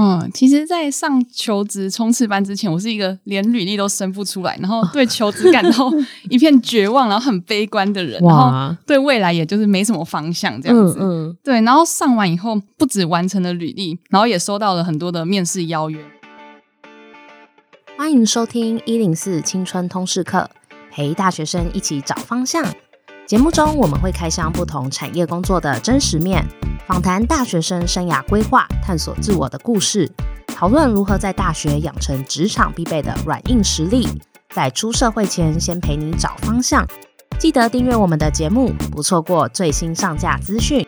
嗯，其实，在上求职冲刺班之前，我是一个连履历都生不出来，然后 对求职感到一片绝望，然后很悲观的人，哇然后对未来也就是没什么方向这样子。嗯，嗯对。然后上完以后，不止完成了履历，然后也收到了很多的面试邀约。欢迎收听一零四青春通识课，陪大学生一起找方向。节目中我们会开箱不同产业工作的真实面。访谈大学生生涯规划、探索自我的故事，讨论如何在大学养成职场必备的软硬实力，在出社会前先陪你找方向。记得订阅我们的节目，不错过最新上架资讯。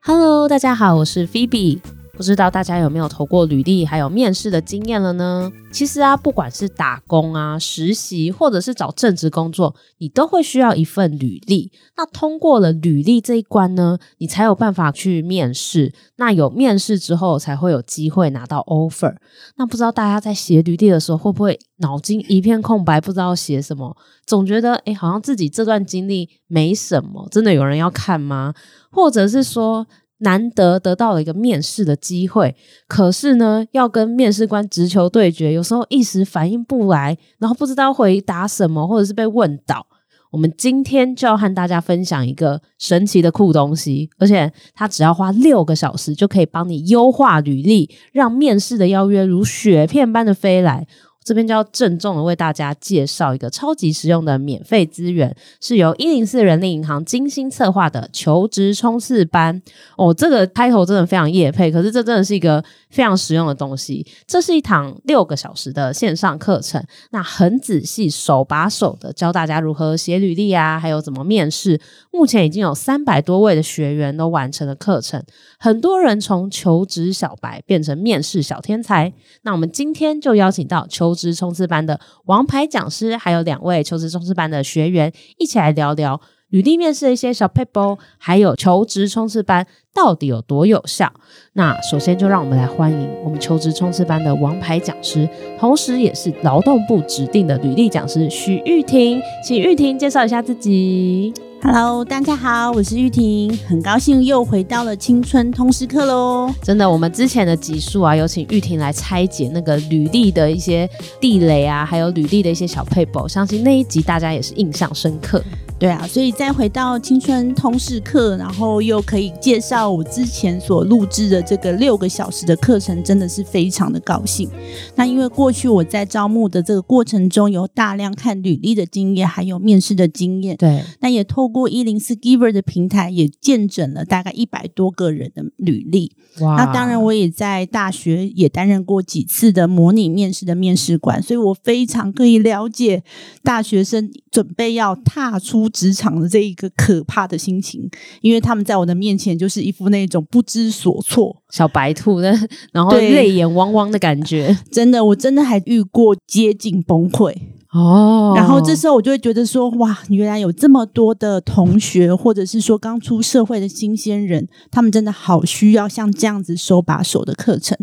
Hello，大家好，我是 Phoebe。不知道大家有没有投过履历，还有面试的经验了呢？其实啊，不管是打工啊、实习，或者是找正职工作，你都会需要一份履历。那通过了履历这一关呢，你才有办法去面试。那有面试之后，才会有机会拿到 offer。那不知道大家在写履历的时候，会不会脑筋一片空白，不知道写什么？总觉得诶，好像自己这段经历没什么，真的有人要看吗？或者是说，难得得到了一个面试的机会，可是呢，要跟面试官直球对决，有时候一时反应不来，然后不知道回答什么，或者是被问倒。我们今天就要和大家分享一个神奇的酷东西，而且它只要花六个小时就可以帮你优化履历，让面试的邀约如雪片般的飞来。这边就要郑重的为大家介绍一个超级实用的免费资源，是由一零四人力银行精心策划的求职冲刺班。哦，这个开头真的非常业配，可是这真的是一个非常实用的东西。这是一堂六个小时的线上课程，那很仔细、手把手的教大家如何写履历啊，还有怎么面试。目前已经有三百多位的学员都完成了课程，很多人从求职小白变成面试小天才。那我们今天就邀请到求职冲刺班的王牌讲师，还有两位求职冲刺班的学员，一起来聊聊履历面试的一些小撇步，还有求职冲刺班到底有多有效。那首先就让我们来欢迎我们求职冲刺班的王牌讲师，同时也是劳动部指定的履历讲师许玉婷，请玉婷介绍一下自己。Hello，大家好，我是玉婷，很高兴又回到了青春通识课喽。真的，我们之前的集数啊，有请玉婷来拆解那个履历的一些地雷啊，还有履历的一些小撇步，相信那一集大家也是印象深刻。对啊，所以再回到青春通识课，然后又可以介绍我之前所录制的这个六个小时的课程，真的是非常的高兴。那因为过去我在招募的这个过程中，有大量看履历的经验，还有面试的经验。对，那也透过一零四 Giver 的平台，也见证了大概一百多个人的履历。哇，那当然我也在大学也担任过几次的模拟面试的面试官，所以我非常可以了解大学生准备要踏出。职场的这一个可怕的心情，因为他们在我的面前就是一副那种不知所措、小白兔的，然后泪眼汪汪的感觉。真的，我真的还遇过接近崩溃。哦，然后这时候我就会觉得说，哇，原来有这么多的同学，或者是说刚出社会的新鲜人，他们真的好需要像这样子手把手的课程。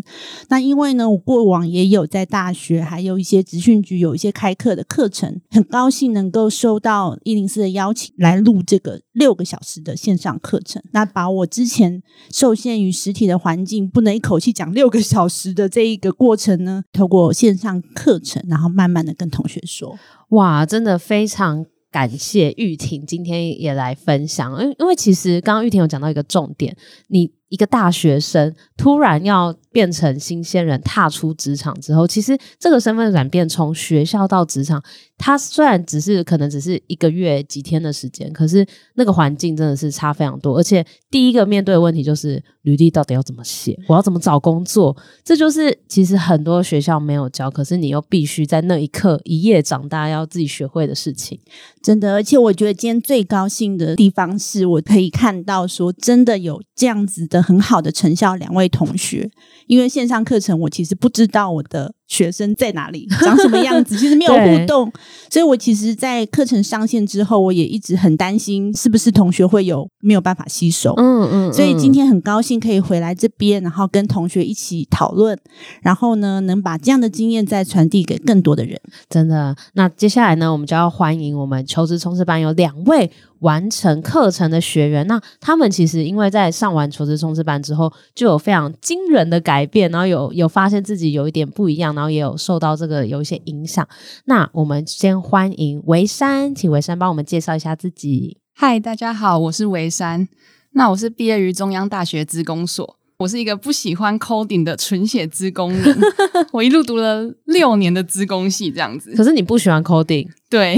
那因为呢，我过往也有在大学，还有一些职训局有一些开课的课程，很高兴能够收到一零四的邀请来录这个六个小时的线上课程。那把我之前受限于实体的环境，不能一口气讲六个小时的这一个过程呢，透过线上课程，然后慢慢的跟同学说。说。哇，真的非常感谢玉婷今天也来分享，因因为其实刚刚玉婷有讲到一个重点，你一个大学生突然要变成新鲜人，踏出职场之后，其实这个身份转变从学校到职场。他虽然只是可能只是一个月几天的时间，可是那个环境真的是差非常多。而且第一个面对的问题就是履历到底要怎么写，我要怎么找工作？这就是其实很多学校没有教，可是你又必须在那一刻一夜长大要自己学会的事情。真的，而且我觉得今天最高兴的地方是我可以看到说真的有这样子的很好的成效，两位同学，因为线上课程我其实不知道我的。学生在哪里，长什么样子，其实没有互动。所以我其实，在课程上线之后，我也一直很担心是不是同学会有没有办法吸收。嗯嗯。嗯，所以今天很高兴可以回来这边，然后跟同学一起讨论，然后呢，能把这样的经验再传递给更多的人。真的。那接下来呢，我们就要欢迎我们求职冲刺班有两位完成课程的学员。那他们其实因为在上完求职冲刺班之后，就有非常惊人的改变，然后有有发现自己有一点不一样，然后也有受到这个有一些影响。那我们先欢迎维山，请维山帮我们介绍一下自己。嗨，大家好，我是维山。那我是毕业于中央大学资工所。我是一个不喜欢 coding 的纯血资工人，我一路读了六年的资工系这样子。可是你不喜欢 coding？对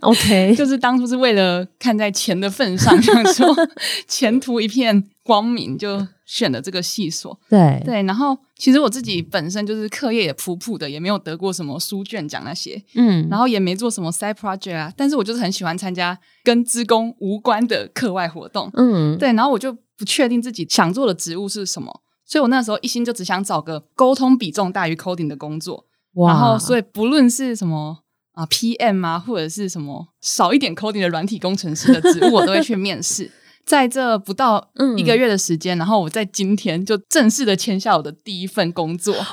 ，OK，就是当初是为了看在钱的份上，想说 前途一片光明，就选了这个系所。对对，然后其实我自己本身就是课业也普普的，也没有得过什么书卷奖那些，嗯，然后也没做什么 side project 啊，但是我就是很喜欢参加跟职工无关的课外活动，嗯，对，然后我就。不确定自己想做的职务是什么，所以我那时候一心就只想找个沟通比重大于 coding 的工作。哇然后，所以不论是什么啊 PM 啊，或者是什么少一点 coding 的软体工程师的职务，我都会去面试。在这不到一个月的时间，嗯、然后我在今天就正式的签下我的第一份工作。哇！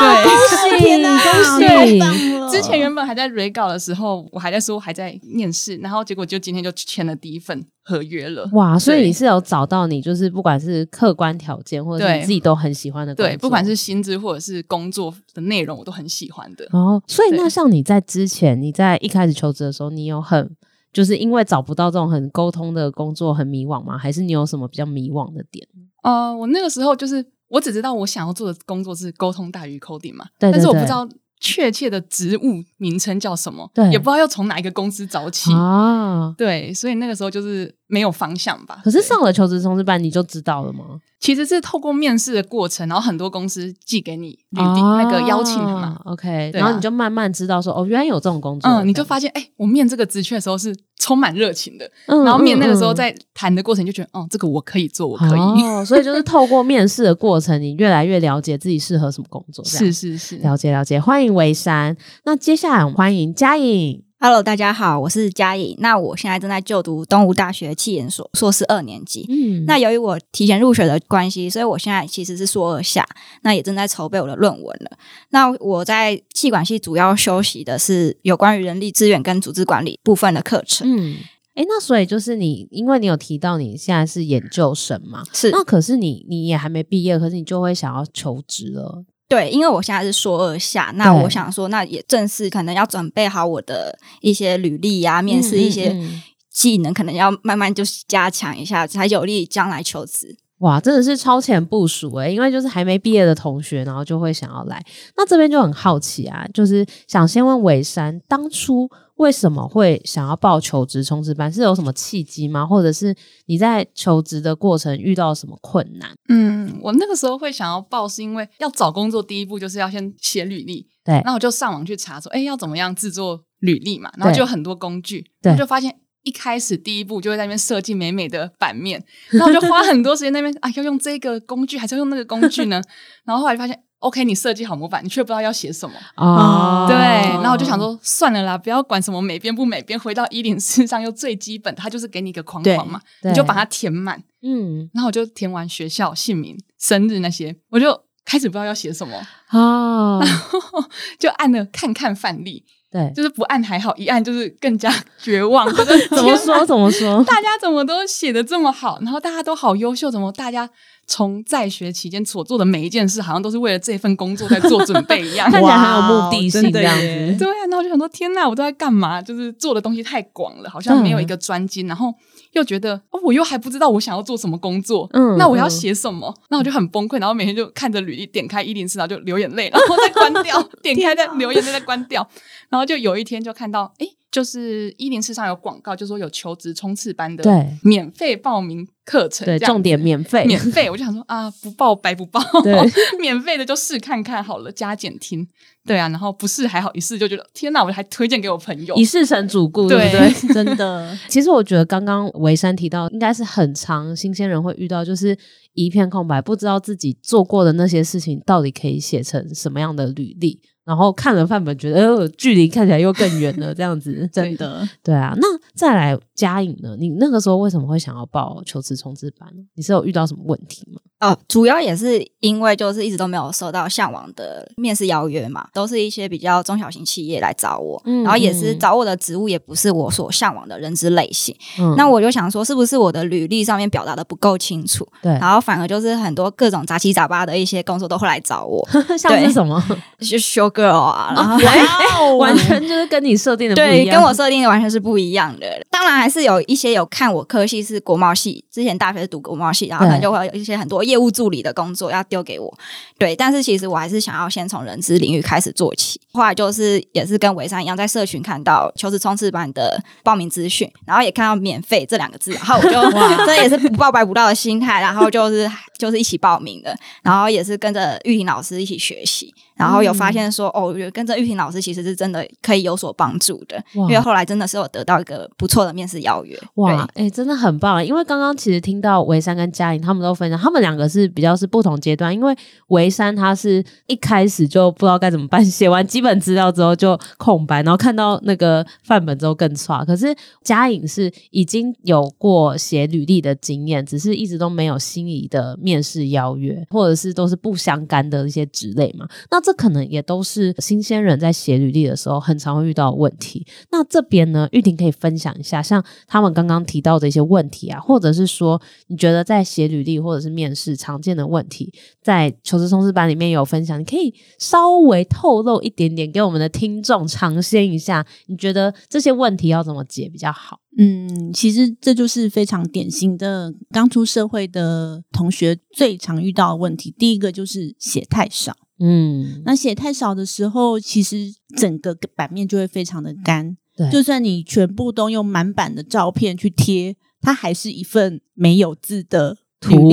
对恭喜你，恭喜你！之前原本还在 re 稿的时候，我还在说还在面试，然后结果就今天就签了第一份合约了。哇！所以你是有找到你就是不管是客观条件，或者是你自己都很喜欢的工作，对，不管是薪资或者是工作的内容，我都很喜欢的。哦，所以那像你在之前你在一开始求职的时候，你有很。就是因为找不到这种很沟通的工作，很迷惘吗？还是你有什么比较迷惘的点？呃，我那个时候就是我只知道我想要做的工作是沟通大于 coding 嘛，对对对，但是我不知道。确切的职务名称叫什么？对，也不知道要从哪一个公司找起啊。对，所以那个时候就是没有方向吧。可是上了求职冲刺班，你就知道了吗？其实是透过面试的过程，然后很多公司寄给你履历、啊、那个邀请函嘛。OK，啊，然后你就慢慢知道说，哦，原来有这种工作。嗯，你就发现，哎、欸，我面这个职缺的时候是充满热情的。嗯，然后面那个时候在谈的过程，就觉得，哦、嗯，这个我可以做，我可以。哦，所以 就是透过面试的过程，你越来越了解自己适合什么工作。是是是，了解了解，欢迎。维山，那接下来欢迎嘉颖。Hello，大家好，我是佳颖。那我现在正在就读东吴大学气研所硕士二年级。嗯，那由于我提前入学的关系，所以我现在其实是硕二下，那也正在筹备我的论文了。那我在气管系主要修习的是有关于人力资源跟组织管理部分的课程。嗯，诶，那所以就是你，因为你有提到你现在是研究生嘛，是。那可是你你也还没毕业，可是你就会想要求职了。对，因为我现在是硕二下，那我想说，那也正是可能要准备好我的一些履历呀、啊，面试一些技能，可能要慢慢就是加强一下，才有利将来求职。哇，真的是超前部署诶，因为就是还没毕业的同学，然后就会想要来。那这边就很好奇啊，就是想先问维珊，当初。为什么会想要报求职冲刺班？是有什么契机吗？或者是你在求职的过程遇到什么困难？嗯，我那个时候会想要报，是因为要找工作，第一步就是要先写履历。对，然后我就上网去查说，哎，要怎么样制作履历嘛？然后就有很多工具，对，就发现一开始第一步就会在那边设计美美的版面，然后就花很多时间在那边啊，要用这个工具还是要用那个工具呢？然后后来就发现。OK，你设计好模板，你却不知道要写什么哦。对，然后我就想说，算了啦，不要管什么美编不美编，回到一零四上又最基本，它就是给你一个框框嘛，你就把它填满。嗯，然后我就填完学校、姓名、生日那些，我就开始不知道要写什么哦，然后就按了看看范例。对，就是不按还好，一按就是更加 绝望。怎么说怎么说？大家怎么都写的这么好，然后大家都好优秀，怎么大家从在学期间所做的每一件事，好像都是为了这份工作在做准备一样，看起来很有目的性这样子。对啊，然后我就想说，天呐，我都在干嘛？就是做的东西太广了，好像没有一个专精，然后。又觉得哦，我又还不知道我想要做什么工作，嗯，那我要写什么？那我就很崩溃，然后每天就看着履历，点开一零四，然后就流眼泪，然后再关掉，点开再流眼泪，再关掉，然后就有一天就看到，哎，就是一零四上有广告，就说有求职冲刺班的，对，免费报名课程，对，重点免费，免费。我就想说啊，不报白不报，对，免费的就试看看好了，加减听。对啊，然后不试还好，一试就觉得天哪，我还推荐给我朋友，一试成主顾，对不对？真的。其实我觉得刚刚维山提到，应该是很长新鲜人会遇到，就是一片空白，不知道自己做过的那些事情到底可以写成什么样的履历。然后看了范本，觉得呃，距离看起来又更远了，这样子 真的对啊。那再来佳颖呢？你那个时候为什么会想要报求职冲刺班？你是有遇到什么问题吗？哦，主要也是因为就是一直都没有收到向往的面试邀约嘛，都是一些比较中小型企业来找我，嗯、然后也是找我的职务也不是我所向往的人资类型。嗯、那我就想说，是不是我的履历上面表达的不够清楚？对，然后反而就是很多各种杂七杂八的一些工作都会来找我，像是什么？就 show girl 啊，然后、哦、完全就是跟你设定的不一样，对，跟我设定的完全是不一样的。当然还是有一些有看我科系是国贸系，之前大学是读国贸系，然后可能就会有一些很多业务助理的工作要丢给我。对，但是其实我还是想要先从人资领域开始做起。后来就是也是跟维珊一样，在社群看到求职冲刺班的报名资讯，然后也看到免费这两个字，然后我就哇，这也是不报白不到的心态，然后就是就是一起报名的，然后也是跟着玉婷老师一起学习。然后有发现说，哦，我觉得跟着玉婷老师其实是真的可以有所帮助的，哇因为后来真的是有得到一个不错的面试邀约。哇，哎、欸，真的很棒！因为刚刚其实听到维山跟佳颖他们都分享，他们两个是比较是不同阶段。因为维山他是一开始就不知道该怎么办，写完基本资料之后就空白，然后看到那个范本之后更差。可是佳颖是已经有过写履历的经验，只是一直都没有心仪的面面试邀约，或者是都是不相干的一些职类嘛。那这可能也都是新鲜人在写履历的时候很常会遇到的问题。那这边呢，玉婷可以分享一下，像他们刚刚提到的一些问题啊，或者是说你觉得在写履历或者是面试常见的问题，在求职冲刺班里面有分享，你可以稍微透露一点点给我们的听众尝鲜一下。你觉得这些问题要怎么解比较好？嗯，其实这就是非常典型的刚出社会的同学最常遇到的问题。第一个就是写太少。嗯，那写太少的时候，其实整个版面就会非常的干。对，就算你全部都用满版的照片去贴，它还是一份没有字的图，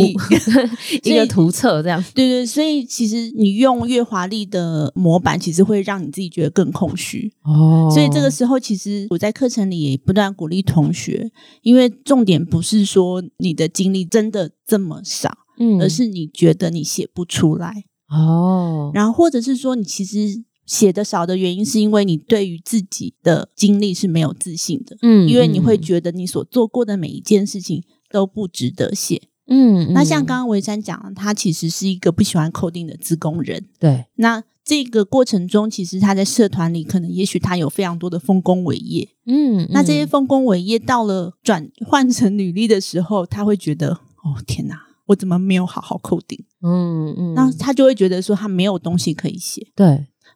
一个图册这样。对对，所以其实你用越华丽的模板，其实会让你自己觉得更空虚。哦，所以这个时候，其实我在课程里也不断鼓励同学，因为重点不是说你的经历真的这么少，嗯，而是你觉得你写不出来。哦，然后或者是说，你其实写的少的原因，是因为你对于自己的经历是没有自信的，嗯，因为你会觉得你所做过的每一件事情都不值得写，嗯，那像刚刚维山讲，他其实是一个不喜欢 coding 的自工人，对，那这个过程中，其实他在社团里，可能也许他有非常多的丰功伟业，嗯，嗯，那这些丰功伟业到了转换成履历的时候，他会觉得，哦，天哪！我怎么没有好好 coding？嗯嗯，那他就会觉得说他没有东西可以写。对，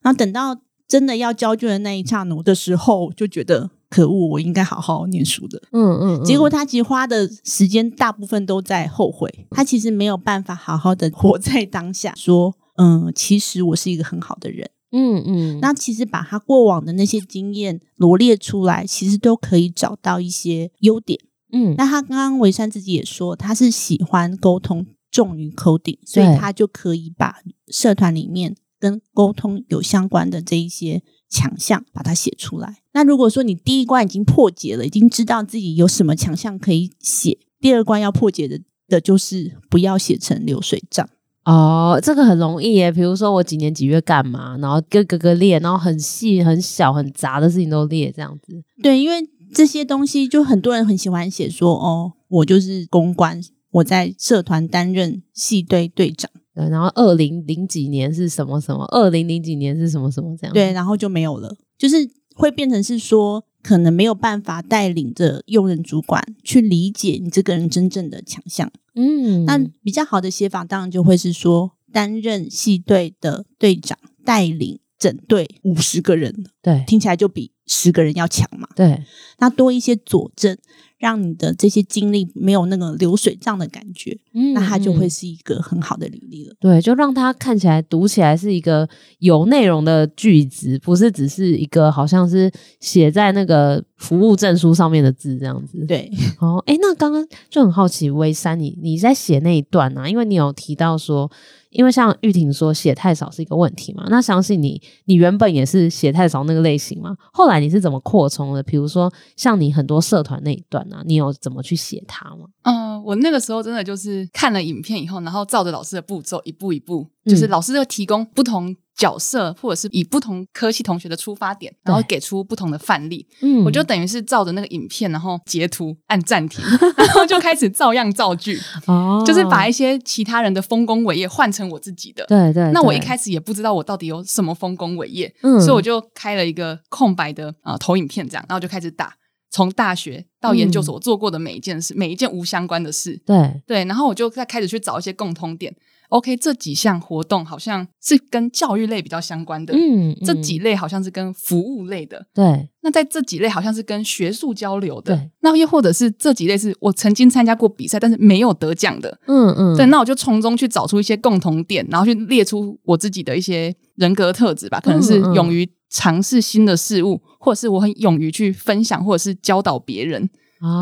然后等到真的要交卷的那一刹那的时候，就觉得可恶，我应该好好念书的。嗯嗯，嗯，结果他其实花的时间大部分都在后悔，他其实没有办法好好的活在当下，说嗯，其实我是一个很好的人。嗯嗯，那其实把他过往的那些经验罗列出来，其实都可以找到一些优点。嗯，那他刚刚维山自己也说，他是喜欢沟通重于 coding，所以他就可以把社团里面跟沟通有相关的这一些强项把它写出来。那如果说你第一关已经破解了，已经知道自己有什么强项可以写，第二关要破解的的就是不要写成流水账。哦，这个很容易耶，比如说我几年几月干嘛，然后各个个列，然后很细、很小、很杂的事情都列这样子。对，因为。这些东西就很多人很喜欢写说哦，我就是公关，我在社团担任系队队长，对，然后二零零几年是什么什么，二零零几年是什么什么这样，对，然后就没有了，就是会变成是说，可能没有办法带领着用人主管去理解你这个人真正的强项，嗯，那比较好的写法当然就会是说，担任系队的队长，带领整队五十个人，对，听起来就比。十个人要强嘛？对，那多一些佐证，让你的这些经历没有那个流水账的感觉，嗯，那它就会是一个很好的履历了。对，就让它看起来读起来是一个有内容的句子，不是只是一个好像是写在那个服务证书上面的字这样子。对，哦，哎，那刚刚就很好奇，威三，你你在写那一段啊，因为你有提到说。因为像玉婷说写太少是一个问题嘛，那相信你，你原本也是写太少那个类型嘛，后来你是怎么扩充的？比如说像你很多社团那一段啊，你有怎么去写它吗？嗯、呃，我那个时候真的就是看了影片以后，然后照着老师的步骤一步一步，就是老师会提供不同。角色，或者是以不同科系同学的出发点，然后给出不同的范例。嗯，我就等于是照着那个影片，然后截图按暂停，然后就开始照样造句。哦，就是把一些其他人的丰功伟业换成我自己的。对，对对。那我一开始也不知道我到底有什么丰功伟业，嗯，所以我就开了一个空白的啊、呃、投影片，这样，然后就开始打，从大学到研究所做过的每一件事，嗯、每一件无相关的事。对对，然后我就再开始去找一些共通点。OK，这几项活动好像是跟教育类比较相关的，嗯，嗯，这几类好像是跟服务类的，对。那在这几类好像是跟学术交流的，对。那又或者是这几类是我曾经参加过比赛，但是没有得奖的，嗯嗯。对，那我就从中去找出一些共同点，然后去列出我自己的一些人格特质吧，可能是勇于尝试新的事物，或者是我很勇于去分享，或者是教导别人。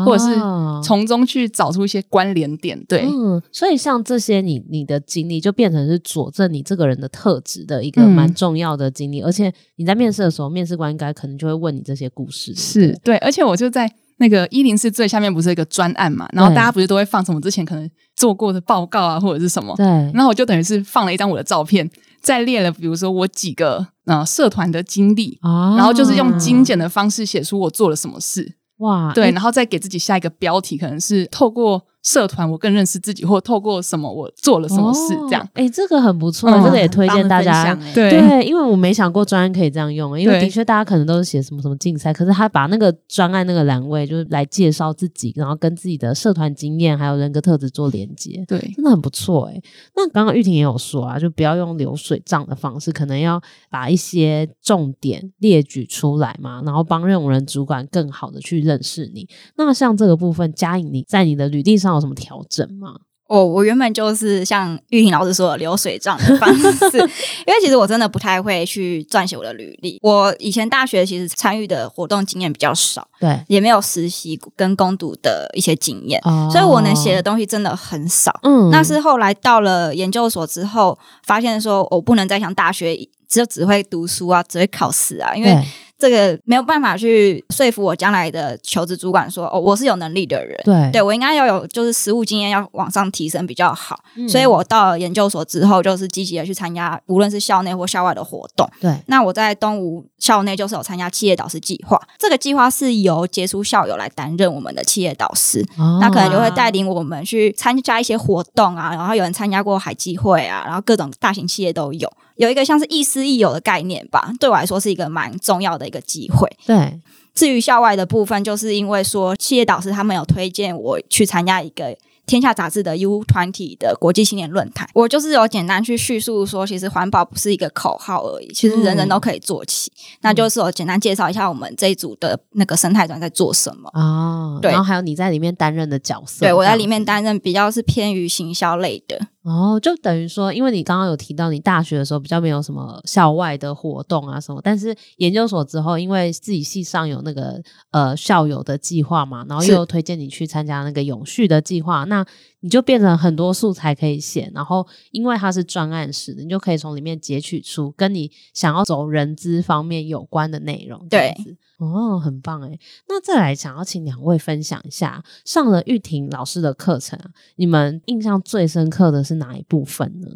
或者是从中去找出一些关联点，对，嗯，所以像这些你你的经历就变成是佐证你这个人的特质的一个蛮重要的经历，嗯、而且你在面试的时候，面试官应该可能就会问你这些故事，是对，而且我就在那个一零四最下面不是一个专案嘛，然后大家不是都会放什么之前可能做过的报告啊，或者是什么，对，然后我就等于是放了一张我的照片，再列了比如说我几个呃社团的经历，啊、然后就是用精简的方式写出我做了什么事。哇，对，然后再给自己下一个标题，可能是透过社团我更认识自己，或透过什么我做了什么事，这样。哎、哦，这个很不错，嗯、这个也推荐大家。对对，因为我没想过专案可以这样用，因为的确大家可能都是写什么什么竞赛，可是他把那个专案那个栏位就是来介绍自己，然后跟自己的社团经验还有人格特质做连接，对，真的很不错哎。那刚刚玉婷也有说啊，就不要用流水账的方式，可能要把一些重点列举出来嘛，然后帮任务人主管更好的去认识你。那像这个部分，佳颖你在你的履历上有什么调整？哦，我原本就是像玉婷老师说的流水账的方式，因为其实我真的不太会去撰写我的履历。我以前大学其实参与的活动经验比较少，对，也没有实习跟攻读的一些经验，哦、所以我能写的东西真的很少。嗯，那是后来到了研究所之后，发现说我不能再像大学只有只会读书啊，只会考试啊，因为。这个没有办法去说服我将来的求职主管说哦，我是有能力的人，对，对我应该要有就是实务经验要往上提升比较好，嗯、所以我到了研究所之后就是积极的去参加无论是校内或校外的活动。对，那我在东吴校内就是有参加企业导师计划，这个计划是由杰出校友来担任我们的企业导师，哦、那可能就会带领我们去参加一些活动啊，然后有人参加过海基会啊，然后各种大型企业都有。有一个像是亦师亦友的概念吧，对我来说是一个蛮重要的一个机会。对，至于校外的部分，就是因为说企业导师他们有推荐我去参加一个。天下杂志的 U 团体的国际青年论坛，我就是有简单去叙述说，其实环保不是一个口号而已，其实人人都可以做起。嗯、那就是我简单介绍一下我们这一组的那个生态团在做什么哦，对，然后还有你在里面担任的角色，对，我在里面担任比较是偏于行销类的。哦，就等于说，因为你刚刚有提到你大学的时候比较没有什么校外的活动啊什么，但是研究所之后，因为自己系上有那个呃校友的计划嘛，然后又推荐你去参加那个永续的计划，那你就变成很多素材可以写，然后因为它是专案式的，你就可以从里面截取出跟你想要走人资方面有关的内容。对。哦，很棒诶。那再来想要请两位分享一下上了玉婷老师的课程，你们印象最深刻的是哪一部分呢？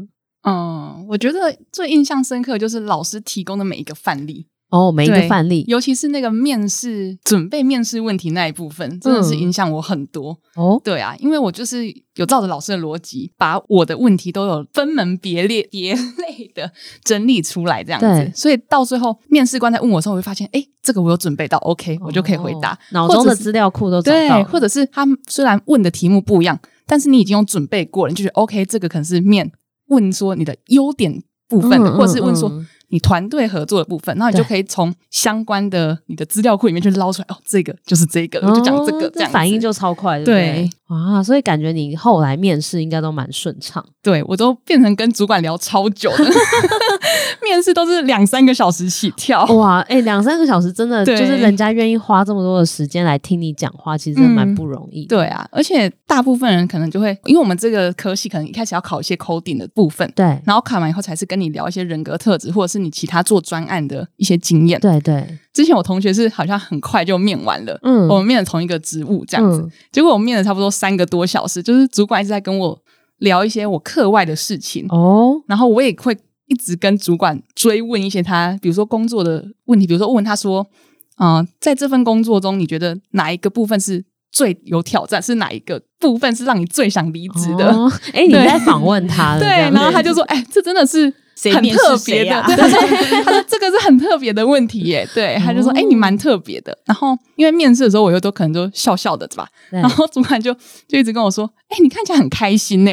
嗯，我觉得最印象深刻就是老师提供的每一个范例。哦，每一个范例，尤其是那个面试准备面试问题那一部分，真的是影响我很多。嗯、哦，对啊，因为我就是有照着老师的逻辑，把我的问题都有分门别列、别类的整理出来，这样子。所以到最后面试官在问我的时候，我会发现，哎，这个我有准备到，OK，我就可以回答。脑中的资料库都。对，或者是他虽然问的题目不一样，但是你已经有准备过了，你就觉得 OK，这个可能是面问说你的优点部分或者是问说。嗯你团队合作的部分，然后你就可以从相关的你的资料库里面去捞出来。哦，这个就是这个，我就讲这个，这样反应就超快，对？啊，所以感觉你后来面试应该都蛮顺畅。对，我都变成跟主管聊超久的，面试都是两三个小时起跳。哇，哎、欸，两三个小时真的就是人家愿意花这么多的时间来听你讲话，其实蛮不容易、嗯。对啊，而且大部分人可能就会，因为我们这个科系可能一开始要考一些 coding 的部分，对，然后考完以后才是跟你聊一些人格特质，或者是你其他做专案的一些经验。对对，之前我同学是好像很快就面完了，嗯，我们面了同一个职务这样子，嗯、结果我们面了差不多三个多小时，就是主管一直在跟我。聊一些我课外的事情哦，然后我也会一直跟主管追问一些他，比如说工作的问题，比如说问他说，啊、呃，在这份工作中，你觉得哪一个部分是最有挑战？是哪一个部分是让你最想离职的？哎、欸，你在访问他，对，然后他就说，哎、欸，这真的是。很特别的，对，他说，他说这个是很特别的问题耶，对，他就说，哎、欸，你蛮特别的。然后因为面试的时候，我又都可能都笑笑的，对吧？然后主管就就一直跟我说，哎、欸，你看起来很开心呢，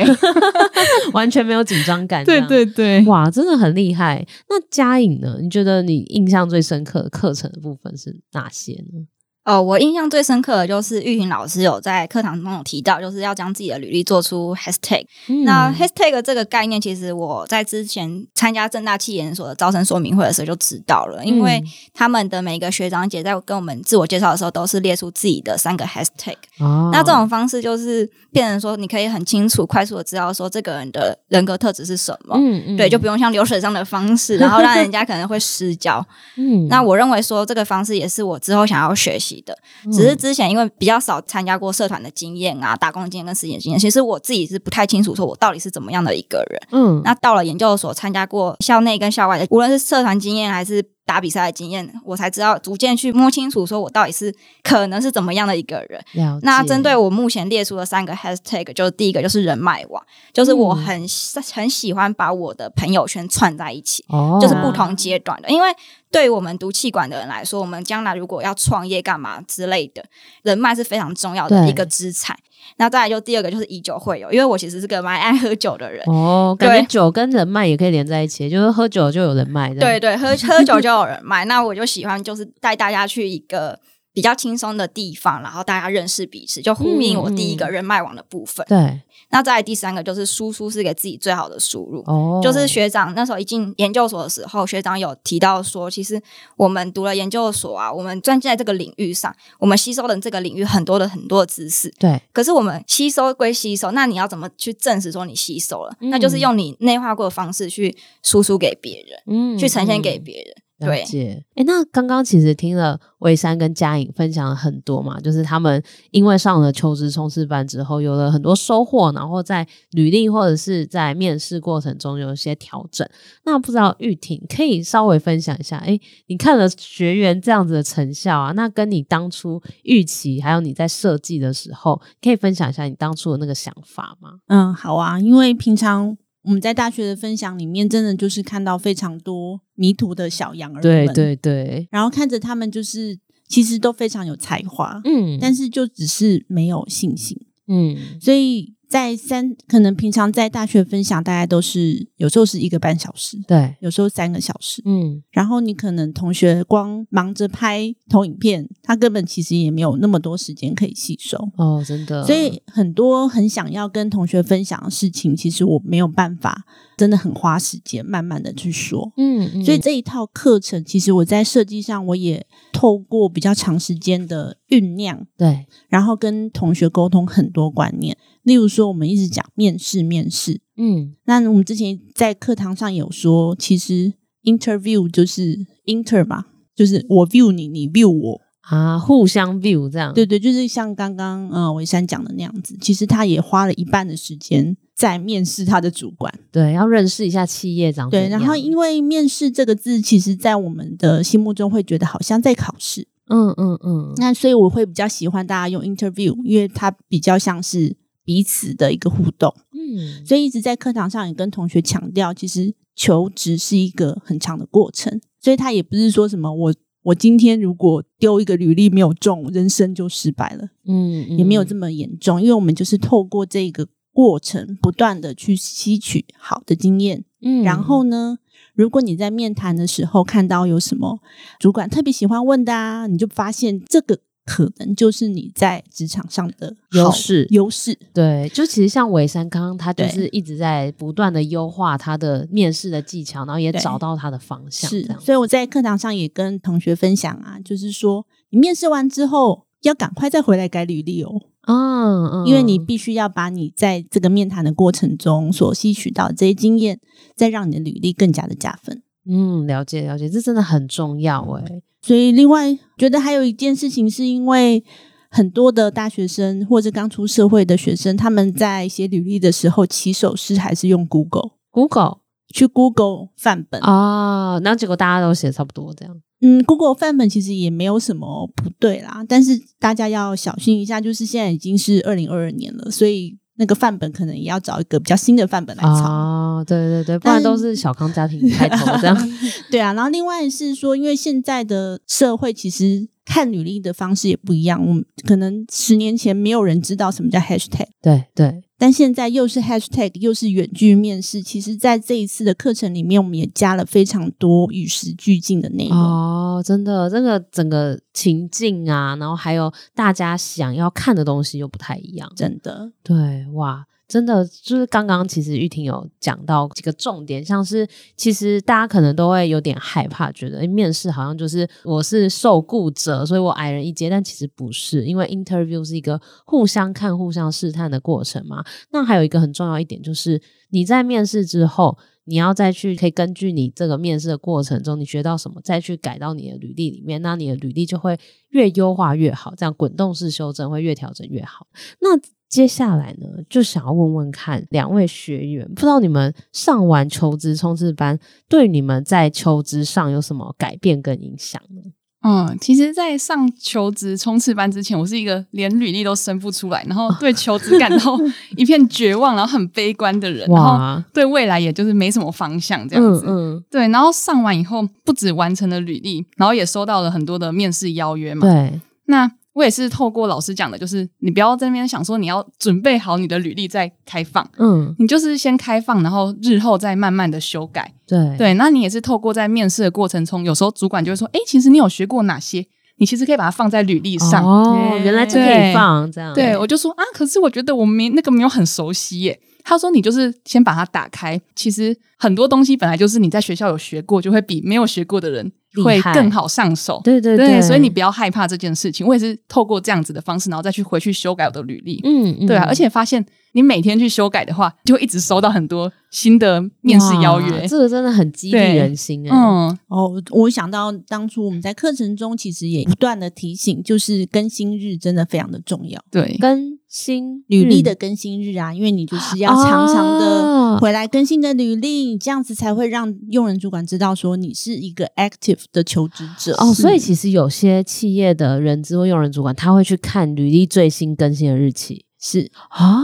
完全没有紧张感。对对对，哇，真的很厉害。那佳颖呢？你觉得你印象最深刻的课程的部分是哪些呢？哦，我印象最深刻的就是玉婷老师有在课堂中有提到，就是要将自己的履历做出 hashtag。嗯、那 hashtag 这个概念，其实我在之前参加正大气研所的招生说明会的时候就知道了，因为他们的每一个学长姐在跟我们自我介绍的时候，都是列出自己的三个 hashtag。哦，那这种方式就是变成说，你可以很清楚、快速的知道说这个人的人格特质是什么。嗯嗯，对，就不用像流水账的方式，然后让人家可能会失焦。嗯，那我认为说这个方式也是我之后想要学习。的，只是之前因为比较少参加过社团的经验啊，打工经验跟实习经验，其实我自己是不太清楚说我到底是怎么样的一个人。嗯，那到了研究所参加过校内跟校外的，无论是社团经验还是打比赛的经验，我才知道逐渐去摸清楚说我到底是可能是怎么样的一个人。那针对我目前列出的三个 hashtag，就是第一个就是人脉网，就是我很、嗯、很喜欢把我的朋友圈串在一起，哦、就是不同阶段的，因为。对于我们读气管的人来说，我们将来如果要创业干嘛之类的，人脉是非常重要的一个资产。那再来就第二个就是以酒会友，因为我其实是个蛮爱喝酒的人。哦，感觉酒跟人脉也可以连在一起，就是喝酒就有人脉。对对，喝喝酒 就有人脉。那我就喜欢就是带大家去一个比较轻松的地方，然后大家认识彼此，就呼应我第一个人脉网的部分。对。那再来第三个就是输出是给自己最好的输入，哦，就是学长那时候一进研究所的时候，学长有提到说，其实我们读了研究所啊，我们专注在这个领域上，我们吸收了这个领域很多的很多的知识，对。可是我们吸收归吸收，那你要怎么去证实说你吸收了？嗯、那就是用你内化过的方式去输出给别人，嗯，去呈现给别人。嗯对，哎，那刚刚其实听了维珊跟佳颖分享了很多嘛，就是他们因为上了求职冲刺班之后，有了很多收获，然后在履历或者是在面试过程中有一些调整。那不知道玉婷可以稍微分享一下，哎，你看了学员这样子的成效啊，那跟你当初预期，还有你在设计的时候，可以分享一下你当初的那个想法吗？嗯，好啊，因为平常。我们在大学的分享里面，真的就是看到非常多迷途的小羊儿们，对对对，然后看着他们就是其实都非常有才华，嗯，但是就只是没有信心，嗯，所以。在三，可能平常在大学分享，大概都是有时候是一个半小时，对，有时候三个小时，嗯，然后你可能同学光忙着拍投影片，他根本其实也没有那么多时间可以吸收哦，真的，所以很多很想要跟同学分享的事情，其实我没有办法，真的很花时间慢慢的去说，嗯，嗯，所以这一套课程，其实我在设计上，我也透过比较长时间的酝酿，对，然后跟同学沟通很多观念。例如说，我们一直讲面试，面试，嗯，那我们之前在课堂上有说，其实 interview 就是 inter 嘛，就是我 view 你，你 view 我啊，互相 view 这样，对对，就是像刚刚呃维山讲的那样子，其实他也花了一半的时间在面试他的主管，对，要认识一下企业长，对，然后因为面试这个字，其实在我们的心目中会觉得好像在考试，嗯嗯嗯，那所以我会比较喜欢大家用 interview，因为它比较像是。彼此的一个互动，嗯，所以一直在课堂上也跟同学强调，其实求职是一个很长的过程，所以他也不是说什么我我今天如果丢一个履历没有中，人生就失败了，嗯，嗯，也没有这么严重，因为我们就是透过这个过程，不断的去吸取好的经验，嗯，然后呢，如果你在面谈的时候看到有什么主管特别喜欢问的啊，你就发现这个可能就是你在职场上的优势。优势对，就其实像伟山刚刚他就是一直在不断的优化他的面试的技巧，然后也找到他的方向。是，所以我在课堂上也跟同学分享啊，就是说你面试完之后要赶快再回来改履历哦。嗯嗯，因为你必须要把你在这个面谈的过程中所吸取到的这些经验，再让你的履历更加的加分。嗯，了解了解，这真的很重要诶。所以，另外觉得还有一件事情，是因为很多的大学生或者刚出社会的学生，他们在写履历的时候，起手式还是用 Google，Google 去 Google 范本啊，然后结果大家都写差不多这样。嗯，Google 范本其实也没有什么不对啦，但是大家要小心一下，就是现在已经是二零二二年了，所以。那个范本可能也要找一个比较新的范本来抄哦，对对对，不然都是小康家庭开头这样。对啊，然后另外是说，因为现在的社会其实看履历的方式也不一样，我们可能十年前没有人知道什么叫 hashtag，对对。但现在又是 hashtag，又是远距面试。其实，在这一次的课程里面，我们也加了非常多与时俱进的内容。哦，真的，这个整个情境啊，然后还有大家想要看的东西又不太一样。真的，对，哇。真的就是刚刚，其实玉婷有讲到几个重点，像是其实大家可能都会有点害怕，觉得面试好像就是我是受雇者，所以我矮人一截，但其实不是，因为 interview 是一个互相看、互相试探的过程嘛。那还有一个很重要一点，就是你在面试之后，你要再去可以根据你这个面试的过程中，你学到什么，再去改到你的履历里面，那你的履历就会越优化越好，这样滚动式修正会越调整越好。那接下来呢，就想要问问看两位学员，不知道你们上完求职冲刺班，对你们在求职上有什么改变跟影响呢？嗯，其实，在上求职冲刺班之前，我是一个连履历都生不出来，然后对求职感到一片绝望，然后很悲观的人，然后对未来也就是没什么方向这样子。嗯，嗯对。然后上完以后，不止完成了履历，然后也收到了很多的面试邀约嘛。对，那。我也是透过老师讲的，就是你不要在那边想说你要准备好你的履历再开放，嗯，你就是先开放，然后日后再慢慢的修改，对对。那你也是透过在面试的过程中，有时候主管就会说，哎，其实你有学过哪些？你其实可以把它放在履历上。哦，原来就可以放这样。对，我就说啊，可是我觉得我没那个没有很熟悉耶。他说你就是先把它打开，其实很多东西本来就是你在学校有学过，就会比没有学过的人。会更好上手，对对对，对，所以你不要害怕这件事情。我也是透过这样子的方式，然后再去回去修改我的履历。嗯，嗯，对啊，而且发现你每天去修改的话，就会一直收到很多新的面试邀约，这个真的很激励人心哎。嗯，哦，我想到当初我们在课程中其实也不断的提醒，就是更新日真的非常的重要。对，更新履历的。更新日啊，因为你就是要常常的回来更新的履历，这样子才会让用人主管知道说你是一个 active。的求职者哦，所以其实有些企业的人资或用人主管，他会去看履历最新更新的日期，是。哦，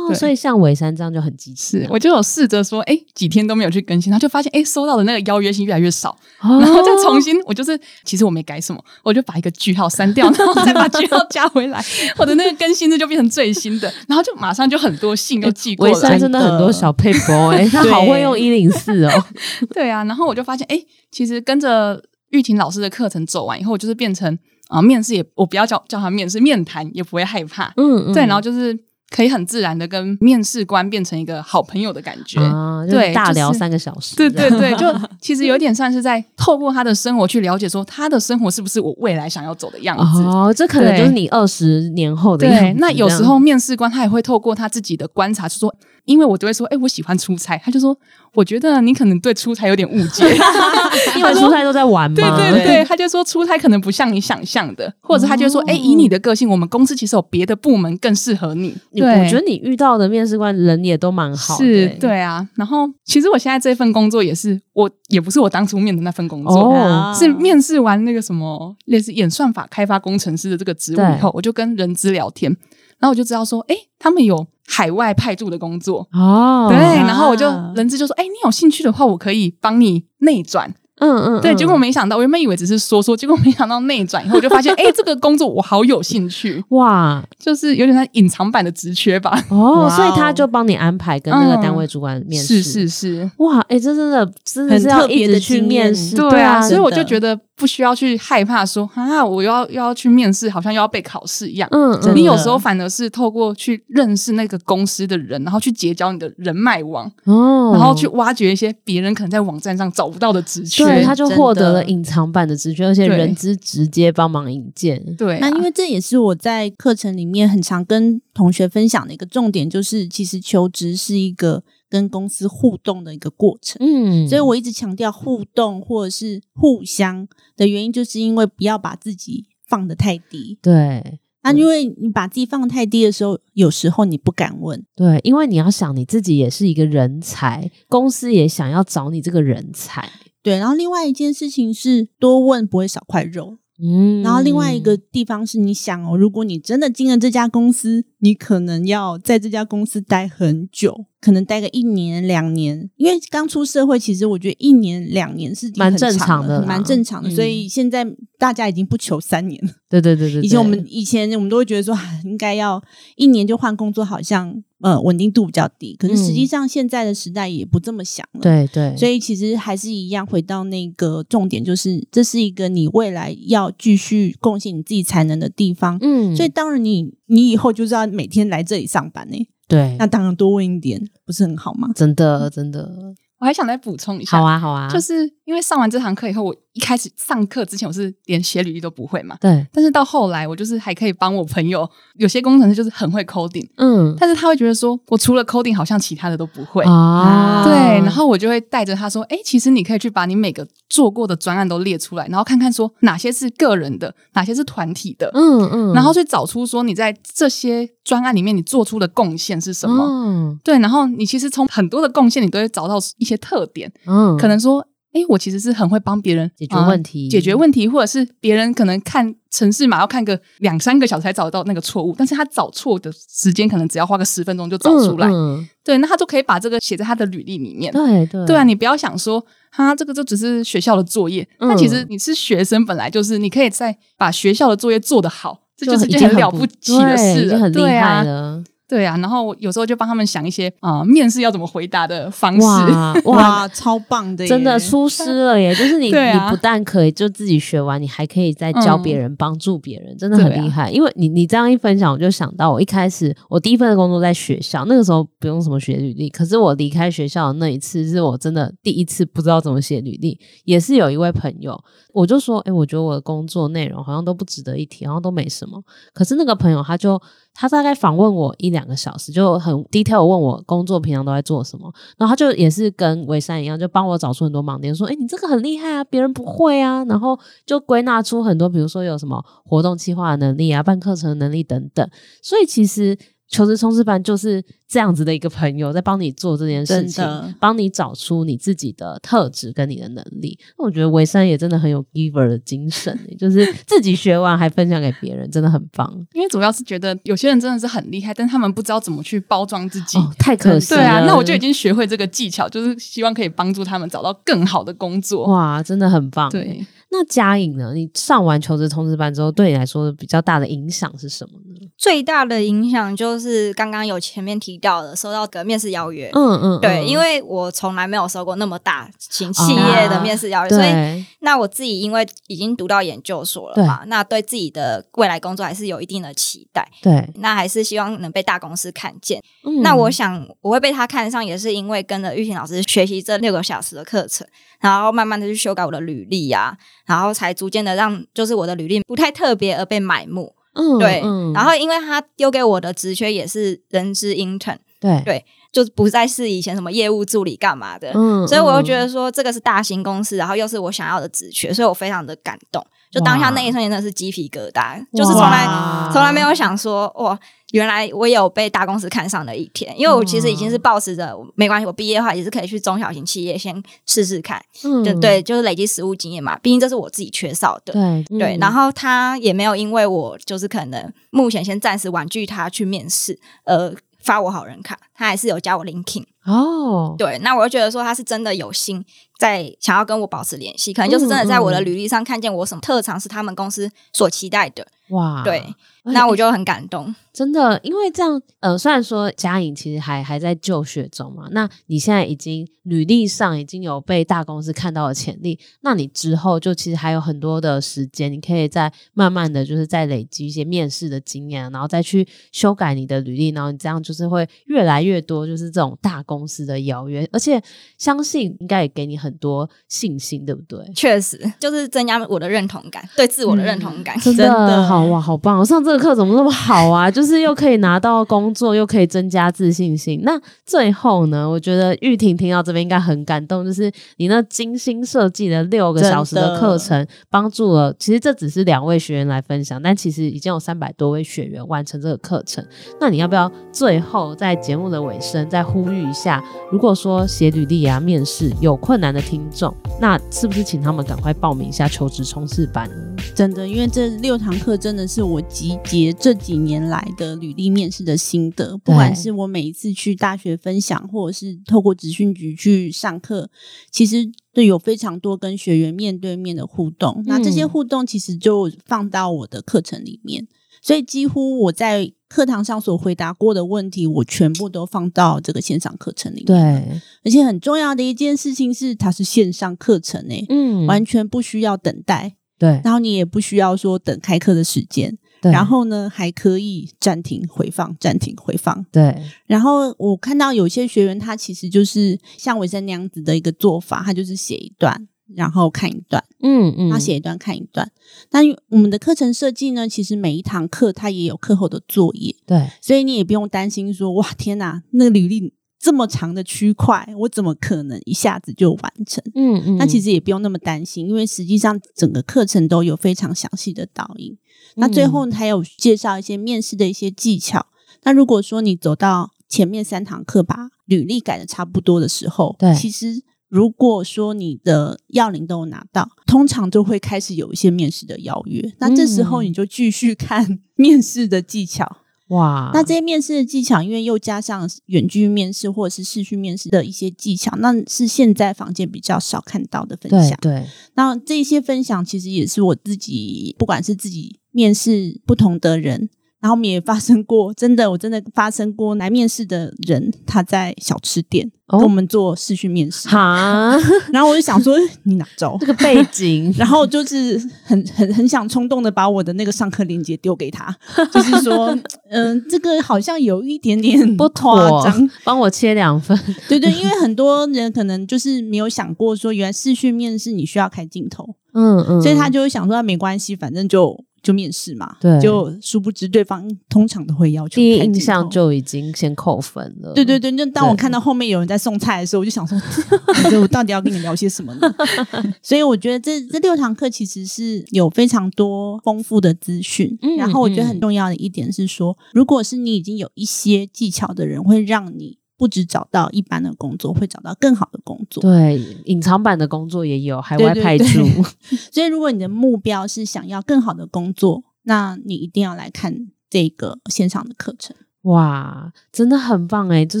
所以像尾山这样就很机智，我就有试着说，哎，几天都没有去更新，他就发现，哎，收到的那个邀约信越来越少，哦、然后再重新，我就是其实我没改什么，我就把一个句号删掉，然后再把句号加回来，我的那个更新日就变成最新的，然后就马上就很多信都寄过来，真的很多小撇步哎，他好会用一零四哦，对啊，然后我就发现，哎，其实跟着。玉婷老师的课程走完以后，就是变成啊、呃，面试也我不要叫叫他面试，面谈也不会害怕，嗯，嗯，对，然后就是可以很自然的跟面试官变成一个好朋友的感觉，啊、对，大聊三个小时，对对对，就 其实有点算是在透过他的生活去了解，说他的生活是不是我未来想要走的样子，哦，这可能就是你二十年后的样子。对，那有时候面试官他也会透过他自己的观察，就说。因为我就会说，哎、欸，我喜欢出差，他就说，我觉得你可能对出差有点误解，因为出差都在玩嘛。对对对，他就说出差可能不像你想象的，或者他就说，哎、欸，以你的个性，我们公司其实有别的部门更适合你。对，我觉得你遇到的面试官人也都蛮好的。是，对啊。然后，其实我现在这份工作也是，我也不是我当初面的那份工作，哦、是面试完那个什么类似演算法开发工程师的这个职务以后，我就跟人资聊天。然后我就知道说，哎，他们有海外派驻的工作。哦，对，然后我就人资就说，哎，你有兴趣的话，我可以帮你内转。嗯嗯，对，结果没想到，我原本以为只是说说，结果没想到内转以后，我就发现，哎，这个工作我好有兴趣。哇，就是有点像隐藏版的职缺吧。哦，所以他就帮你安排跟那个单位主管面试，是是是，哇，哎，这真的真的是要一直去面试，对啊，所以我就觉得不需要去害怕说啊，我又要又要去面试，好像又要被考试一样。嗯，你有时候反而是透过去认识那个公司的人，然后去结交你的人脉网，哦，然后去挖掘一些别人可能在网站上找不到的职缺，对，他就获得了隐藏版的职缺，而且人资直接帮忙引荐。对，那因为这也是我在课程里面很常跟同学分享的一个重点，就是其实求职是一个。跟公司互动的一个过程，嗯，所以我一直强调互动或者是互相的原因，就是因为不要把自己放得太低。对，那因为你把自己放得太低的时候，有时候你不敢问。对，因为你要想你自己也是一个人才，公司也想要找你这个人才。对，然后另外一件事情是多问不会少块肉。嗯，然后另外一个地方是你想哦，如果你真的进了这家公司，你可能要在这家公司待很久，可能待个一年两年，因为刚出社会，其实我觉得一年两年是蛮正常的，蛮正常的。所以现在大家已经不求三年了。对对对对，以前我们以前我们都会觉得说，应该要一年就换工作，好像。呃，稳定度比较低，可是实际上现在的时代也不这么想了。对对，所以其实还是一样，回到那个重点，就是这是一个你未来要继续贡献你自己才能的地方。嗯，所以当然你你以后就是要每天来这里上班呢。对，那当然多问一点，不是很好吗？真的，真的。我还想再补充一下，好啊，好啊，就是因为上完这堂课以后，我一开始上课之前我是连写履历都不会嘛，对。但是到后来，我就是还可以帮我朋友，有些工程师就是很会 coding，嗯，但是他会觉得说我除了 coding 好像其他的都不会啊，对。然后我就会带着他说，哎，其实你可以去把你每个做过的专案都列出来，然后看看说哪些是个人的，哪些是团体的，嗯嗯，然后去找出说你在这些专案里面你做出的贡献是什么，嗯，对。然后你其实从很多的贡献，你都会找到一些。特点，嗯，可能说，哎、欸，我其实是很会帮别人解决问题、嗯，解决问题，或者是别人可能看城市码要看个两三个小时才找到那个错误，但是他找错的时间可能只要花个十分钟就找出来，嗯。嗯、对，那他就可以把这个写在他的履历里面，对对，对啊，你不要想说，他这个就只是学校的作业，那、嗯、其实你是学生，本来就是你可以在把学校的作业做得好，这就是一件很了不起的事，就很厉害了。对啊，然后有时候就帮他们想一些啊、呃，面试要怎么回答的方式。哇，哇超棒的，真的出师了耶！就是你，啊、你不但可以就自己学完，你还可以再教别人，帮、嗯、助别人，真的很厉害。啊、因为你你这样一分享，我就想到我一开始我第一份的工作在学校，那个时候不用什么学履历，可是我离开学校的那一次，是我真的第一次不知道怎么写履历。也是有一位朋友，我就说，哎，我觉得我的工作内容好像都不值得一提，好像都没什么。可是那个朋友他就。他大概访问我一两个小时，就很 detail 问我工作平常都在做什么，然后他就也是跟维山一样，就帮我找出很多盲点，说：“诶，你这个很厉害啊，别人不会啊。”然后就归纳出很多，比如说有什么活动计划能力啊、办课程能力等等。所以其实。求职冲刺班就是这样子的一个朋友，在帮你做这件事情，帮你找出你自己的特质跟你的能力。那我觉得维山也真的很有 giver 的精神，就是自己学完还分享给别人，真的很棒。因为主要是觉得有些人真的是很厉害，但他们不知道怎么去包装自己，哦、太可惜了。对啊，那我就已经学会这个技巧，就是希望可以帮助他们找到更好的工作。哇，真的很棒。对。那佳颖呢？你上完求职通知班之后，对你来说比较大的影响是什么呢？最大的影响就是刚刚有前面提到的，收到个面试邀约。嗯嗯，嗯对，因为我从来没有收过那么大型企业的面试邀约，啊、所以那我自己因为已经读到研究所了嘛，对那对自己的未来工作还是有一定的期待。对，那还是希望能被大公司看见。嗯、那我想我会被他看上，也是因为跟着玉婷老师学习这六个小时的课程，然后慢慢的去修改我的履历呀、啊。然后才逐渐的让，就是我的履历不太特别而被埋没，嗯，对。嗯、然后因为他丢给我的职缺也是人资 intern，对对，就不再是以前什么业务助理干嘛的，嗯，所以我又觉得说这个是大型公司，然后又是我想要的职缺，所以我非常的感动。就当下那一瞬间真的是鸡皮疙瘩，就是从来从来没有想说哇，原来我也有被大公司看上的一天。因为我其实已经是抱持着没关系，我毕业的话也是可以去中小型企业先试试看，嗯，就对，就是累积实务经验嘛。毕竟这是我自己缺少的，对、嗯、对。然后他也没有因为我就是可能目前先暂时婉拒他去面试，呃，发我好人卡，他还是有加我 Linking。哦，对，那我就觉得说他是真的有心在想要跟我保持联系，可能就是真的在我的履历上看见我什么特长是他们公司所期待的。哇，对，那我就很感动。真的，因为这样，呃，虽然说佳颖其实还还在就学中嘛，那你现在已经履历上已经有被大公司看到的潜力，那你之后就其实还有很多的时间，你可以再慢慢的就是再累积一些面试的经验，然后再去修改你的履历，然后你这样就是会越来越多就是这种大公司的邀约，而且相信应该也给你很多信心，对不对？确实，就是增加我的认同感，对自我的认同感，嗯、真的好哇，好棒！我上这个课怎么那么好啊？就是又可以拿到工作，又可以增加自信心。那最后呢？我觉得玉婷听到这边应该很感动，就是你那精心设计的六个小时的课程，帮助了。其实这只是两位学员来分享，但其实已经有三百多位学员完成这个课程。那你要不要最后在节目的尾声再呼吁一下？如果说写履历啊、面试有困难的听众，那是不是请他们赶快报名一下求职冲刺班？真的，因为这六堂课真的是我集结这几年来的履历面试的心得，不管是我每一次去大学分享，或者是透过职训局去上课，其实都有非常多跟学员面对面的互动。那这些互动其实就放到我的课程里面，所以几乎我在课堂上所回答过的问题，我全部都放到这个线上课程里面。对，而且很重要的一件事情是，它是线上课程诶，嗯，完全不需要等待。对，然后你也不需要说等开课的时间，对，然后呢还可以暂停回放，暂停回放。对，然后我看到有些学员他其实就是像伟生那样子的一个做法，他就是写一段，然后看一段，嗯嗯，他写一段看一段。那我们的课程设计呢，其实每一堂课它也有课后的作业，对，所以你也不用担心说哇天哪，那履历。这么长的区块，我怎么可能一下子就完成？嗯嗯，那其实也不用那么担心，因为实际上整个课程都有非常详细的导引。嗯、那最后还有介绍一些面试的一些技巧。那如果说你走到前面三堂课把履历改的差不多的时候，对，其实如果说你的要领都有拿到，通常就会开始有一些面试的邀约。那这时候你就继续看 面试的技巧。哇，那这些面试的技巧，因为又加上远距面试或者是视讯面试的一些技巧，那是现在坊间比较少看到的分享。对，对，那这些分享其实也是我自己，不管是自己面试不同的人。然后我们也发生过，真的，我真的发生过来面试的人，他在小吃店跟我们做视讯面试。哈，然后我就想说，你哪招？这个背景，然后就是很很很想冲动的把我的那个上课链接丢给他，就是说，嗯、呃，这个好像有一点点不夸张，帮我切两份。对对，因为很多人可能就是没有想过说，原来视讯面试你需要开镜头，嗯嗯，所以他就会想说，没关系，反正就。就面试嘛，对，就殊不知对方通常都会要求。第一印象就已经先扣分了。对对对，就当我看到后面有人在送菜的时候，我就想说，我到底要跟你聊些什么呢？所以我觉得这这六堂课其实是有非常多丰富的资讯。嗯，然后我觉得很重要的一点是说，如果是你已经有一些技巧的人，会让你。不止找到一般的工作，会找到更好的工作。对，隐藏版的工作也有，海外派驻。所以，如果你的目标是想要更好的工作，那你一定要来看这个线上的课程。哇，真的很棒诶，就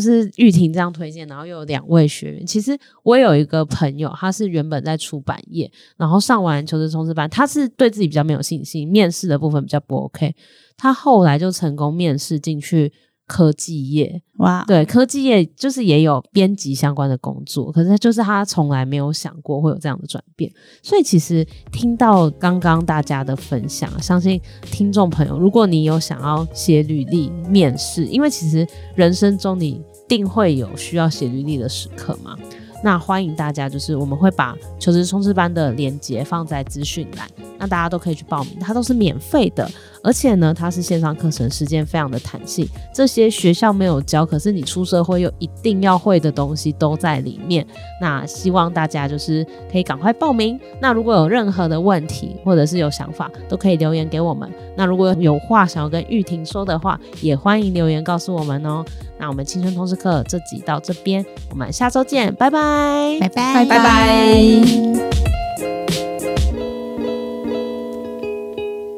是玉婷这样推荐，然后又有两位学员。其实我有一个朋友，他是原本在出版业，然后上完求职冲刺班，他是对自己比较没有信心，面试的部分比较不 OK，他后来就成功面试进去。科技业。哇，对，科技业就是也有编辑相关的工作，可是就是他从来没有想过会有这样的转变，所以其实听到刚刚大家的分享，相信听众朋友，如果你有想要写履历、面试，因为其实人生中你定会有需要写履历的时刻嘛。那欢迎大家，就是我们会把求职冲刺班的链接放在资讯栏，那大家都可以去报名，它都是免费的，而且呢，它是线上课程，时间非常的弹性，这些学校没有教，可是你出社会又一定要会的东西都在里面。那希望大家就是可以赶快报名。那如果有任何的问题或者是有想法，都可以留言给我们。那如果有话想要跟玉婷说的话，也欢迎留言告诉我们哦。那我们青春通识课这集到这边，我们下周见，拜拜，拜拜，拜拜。